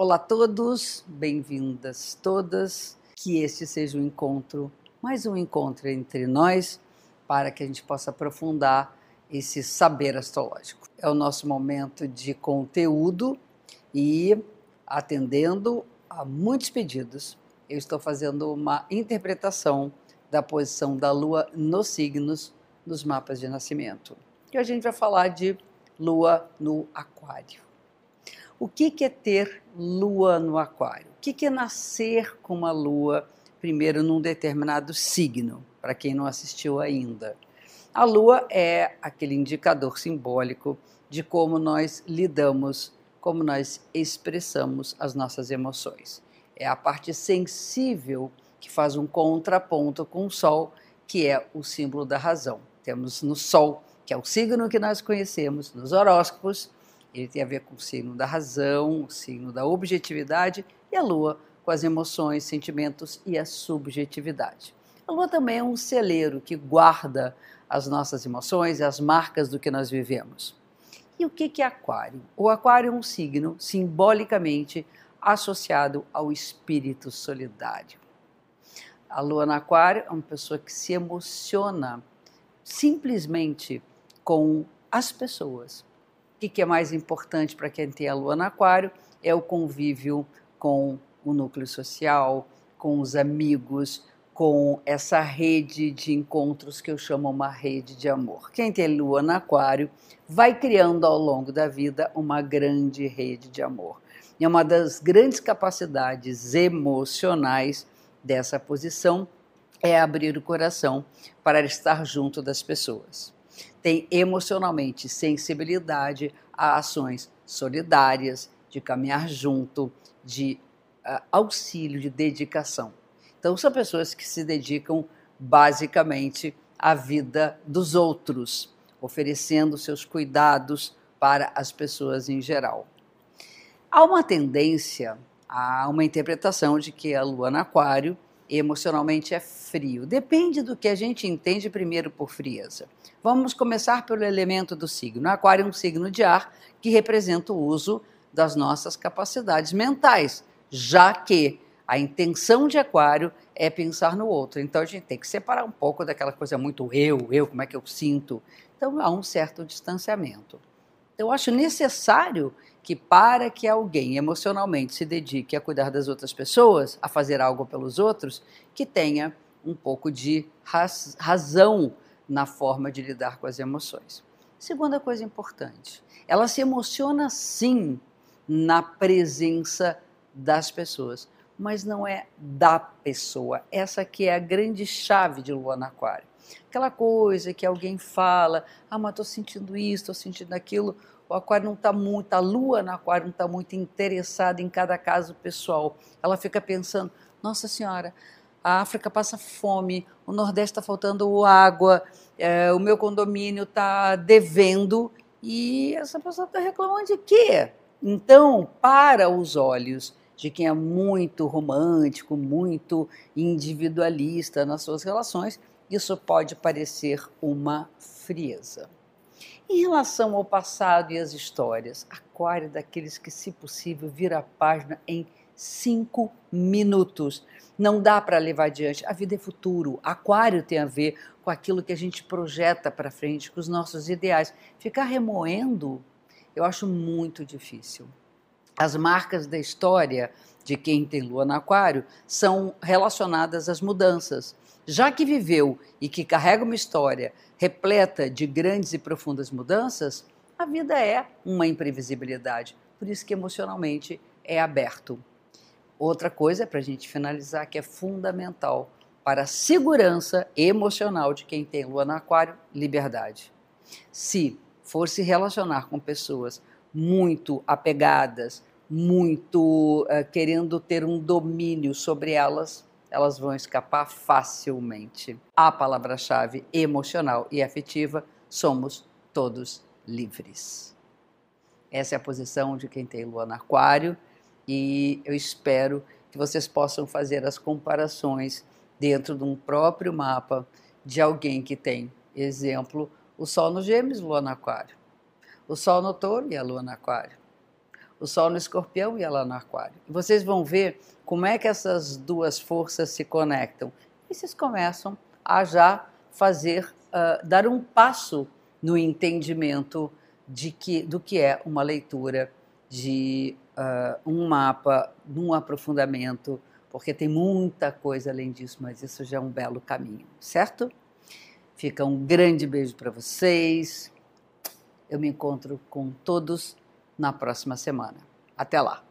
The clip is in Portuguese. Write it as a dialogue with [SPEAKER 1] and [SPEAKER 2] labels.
[SPEAKER 1] Olá a todos, bem-vindas todas. Que este seja um encontro, mais um encontro entre nós, para que a gente possa aprofundar esse saber astrológico. É o nosso momento de conteúdo e atendendo a muitos pedidos, eu estou fazendo uma interpretação da posição da Lua nos signos dos mapas de nascimento. E a gente vai falar de Lua no Aquário. O que, que é ter lua no aquário? O que, que é nascer com uma lua, primeiro, num determinado signo, para quem não assistiu ainda? A lua é aquele indicador simbólico de como nós lidamos, como nós expressamos as nossas emoções. É a parte sensível que faz um contraponto com o Sol, que é o símbolo da razão. Temos no Sol, que é o signo que nós conhecemos, nos horóscopos, ele tem a ver com o signo da razão, o signo da objetividade e a lua com as emoções, sentimentos e a subjetividade. A lua também é um celeiro que guarda as nossas emoções e as marcas do que nós vivemos. E o que é aquário? O aquário é um signo simbolicamente associado ao espírito solidário. A lua no aquário é uma pessoa que se emociona simplesmente com as pessoas, o que é mais importante para quem tem a lua no aquário? É o convívio com o núcleo social, com os amigos, com essa rede de encontros que eu chamo uma rede de amor. Quem tem lua no aquário vai criando ao longo da vida uma grande rede de amor. E uma das grandes capacidades emocionais dessa posição é abrir o coração para estar junto das pessoas tem emocionalmente sensibilidade a ações solidárias, de caminhar junto, de uh, auxílio, de dedicação. Então, são pessoas que se dedicam basicamente à vida dos outros, oferecendo seus cuidados para as pessoas em geral. Há uma tendência, há uma interpretação de que a lua no Aquário emocionalmente é frio. Depende do que a gente entende primeiro por frieza. Vamos começar pelo elemento do signo. Aquário é um signo de ar que representa o uso das nossas capacidades mentais, já que a intenção de Aquário é pensar no outro. Então a gente tem que separar um pouco daquela coisa muito eu, eu, como é que eu sinto. Então há um certo distanciamento. Eu acho necessário que para que alguém emocionalmente se dedique a cuidar das outras pessoas, a fazer algo pelos outros, que tenha um pouco de raz razão na forma de lidar com as emoções. Segunda coisa importante, ela se emociona sim na presença das pessoas, mas não é da pessoa. Essa que é a grande chave de Lua no Aquário. Aquela coisa que alguém fala, ah, mas estou sentindo isso, estou sentindo aquilo o aquário não está muito, a lua no aquário não está muito interessada em cada caso pessoal. Ela fica pensando, nossa senhora, a África passa fome, o Nordeste está faltando água, é, o meu condomínio está devendo e essa pessoa está reclamando de quê? Então, para os olhos de quem é muito romântico, muito individualista nas suas relações, isso pode parecer uma frieza. Em relação ao passado e às histórias, Aquário é daqueles que, se possível, vira a página em cinco minutos. Não dá para levar adiante. A vida é futuro. Aquário tem a ver com aquilo que a gente projeta para frente, com os nossos ideais. Ficar remoendo, eu acho muito difícil. As marcas da história de quem tem lua no Aquário são relacionadas às mudanças. Já que viveu e que carrega uma história repleta de grandes e profundas mudanças, a vida é uma imprevisibilidade. Por isso que emocionalmente é aberto. Outra coisa, para a gente finalizar, que é fundamental para a segurança emocional de quem tem lua no aquário, liberdade. Se for se relacionar com pessoas muito apegadas, muito uh, querendo ter um domínio sobre elas, elas vão escapar facilmente. A palavra-chave emocional e afetiva, somos todos livres. Essa é a posição de quem tem lua no aquário e eu espero que vocês possam fazer as comparações dentro de um próprio mapa de alguém que tem, exemplo, o Sol no Gêmeos, Lua no Aquário, o Sol no Touro e a Lua no Aquário, o Sol no Escorpião e ela no Aquário. Vocês vão ver como é que essas duas forças se conectam. E vocês começam a já fazer, uh, dar um passo no entendimento de que, do que é uma leitura de uh, um mapa, um aprofundamento, porque tem muita coisa além disso, mas isso já é um belo caminho, certo? Fica um grande beijo para vocês. Eu me encontro com todos na próxima semana. Até lá!